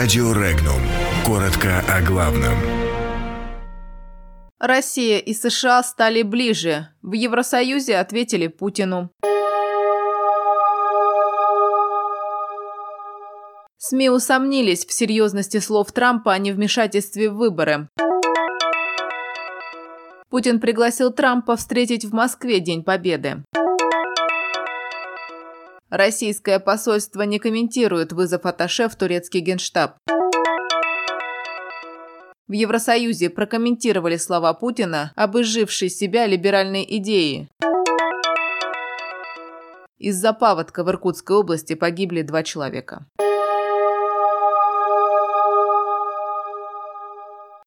Радио Регнум. Коротко о главном. Россия и США стали ближе. В Евросоюзе ответили Путину. СМИ усомнились в серьезности слов Трампа о невмешательстве в выборы. Путин пригласил Трампа встретить в Москве День Победы. Российское посольство не комментирует вызов Аташе в турецкий генштаб. В Евросоюзе прокомментировали слова Путина об изжившей себя либеральной идее. Из-за паводка в Иркутской области погибли два человека.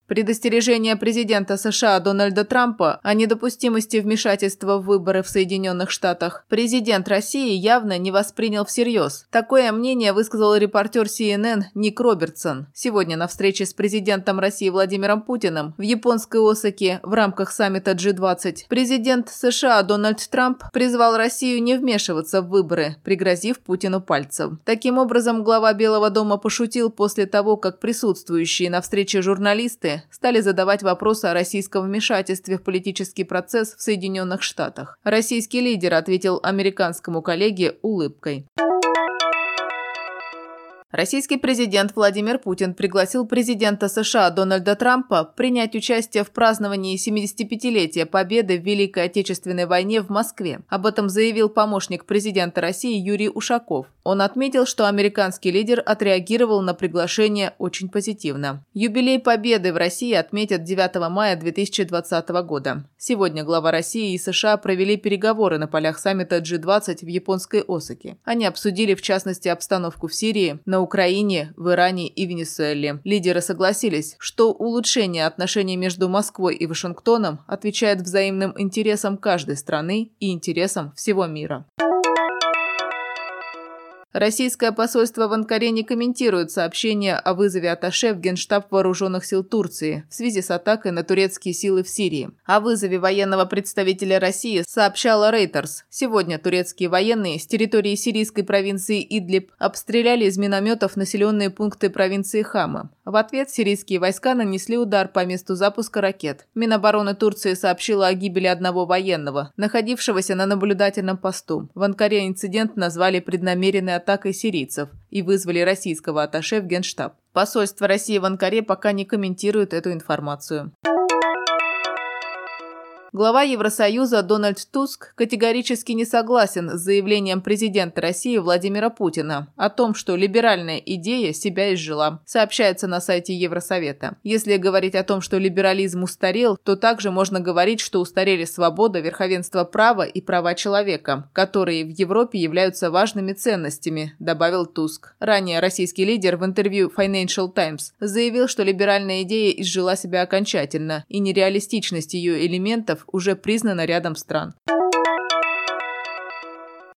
Предостережение президента США Дональда Трампа о недопустимости вмешательства в выборы в Соединенных Штатах президент России явно не воспринял всерьез. Такое мнение высказал репортер CNN Ник Робертсон сегодня на встрече с президентом России Владимиром Путиным в японской Осаке в рамках саммита G20. Президент США Дональд Трамп призвал Россию не вмешиваться в выборы, пригрозив Путину пальцем. Таким образом, глава Белого дома пошутил после того, как присутствующие на встрече журналисты стали задавать вопросы о российском вмешательстве в политический процесс в Соединенных Штатах. Российский лидер ответил американскому коллеге улыбкой. Российский президент Владимир Путин пригласил президента США Дональда Трампа принять участие в праздновании 75-летия победы в Великой Отечественной войне в Москве. Об этом заявил помощник президента России Юрий Ушаков. Он отметил, что американский лидер отреагировал на приглашение очень позитивно. Юбилей победы в России отметят 9 мая 2020 года. Сегодня глава России и США провели переговоры на полях саммита G20 в японской Осаке. Они обсудили в частности обстановку в Сирии, на Украине, в Иране и Венесуэле. Лидеры согласились, что улучшение отношений между Москвой и Вашингтоном отвечает взаимным интересам каждой страны и интересам всего мира. Российское посольство в Анкаре не комментирует сообщение о вызове Аташе в Генштаб Вооруженных сил Турции в связи с атакой на турецкие силы в Сирии. О вызове военного представителя России сообщала Рейтерс. Сегодня турецкие военные с территории сирийской провинции Идлиб обстреляли из минометов населенные пункты провинции Хама. В ответ сирийские войска нанесли удар по месту запуска ракет. Минобороны Турции сообщила о гибели одного военного, находившегося на наблюдательном посту. В Анкаре инцидент назвали преднамеренной атакой сирийцев и вызвали российского атташе в Генштаб. Посольство России в Анкаре пока не комментирует эту информацию. Глава Евросоюза Дональд Туск категорически не согласен с заявлением президента России Владимира Путина о том, что либеральная идея себя изжила, сообщается на сайте Евросовета. Если говорить о том, что либерализм устарел, то также можно говорить, что устарели свобода, верховенство права и права человека, которые в Европе являются важными ценностями, добавил Туск. Ранее российский лидер в интервью Financial Times заявил, что либеральная идея изжила себя окончательно, и нереалистичность ее элементов уже признана рядом стран.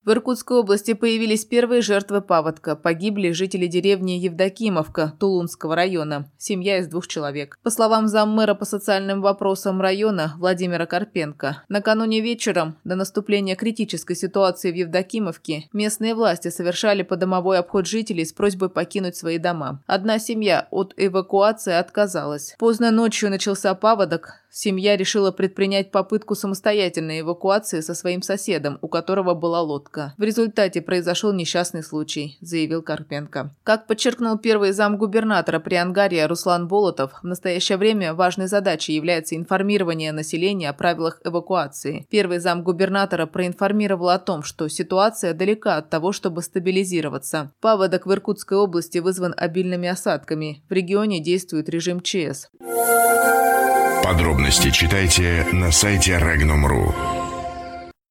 В Иркутской области появились первые жертвы паводка. Погибли жители деревни Евдокимовка Тулунского района. Семья из двух человек. По словам заммэра по социальным вопросам района Владимира Карпенко, накануне вечером, до наступления критической ситуации в Евдокимовке, местные власти совершали подомовой обход жителей с просьбой покинуть свои дома. Одна семья от эвакуации отказалась. Поздно ночью начался паводок. Семья решила предпринять попытку самостоятельной эвакуации со своим соседом, у которого была лодка. В результате произошел несчастный случай, заявил Карпенко. Как подчеркнул первый зам губернатора при Ангаре Руслан Болотов, в настоящее время важной задачей является информирование населения о правилах эвакуации. Первый зам губернатора проинформировал о том, что ситуация далека от того, чтобы стабилизироваться. Паводок в Иркутской области вызван обильными осадками. В регионе действует режим ЧС. Подробности читайте на сайте Regnum.ru.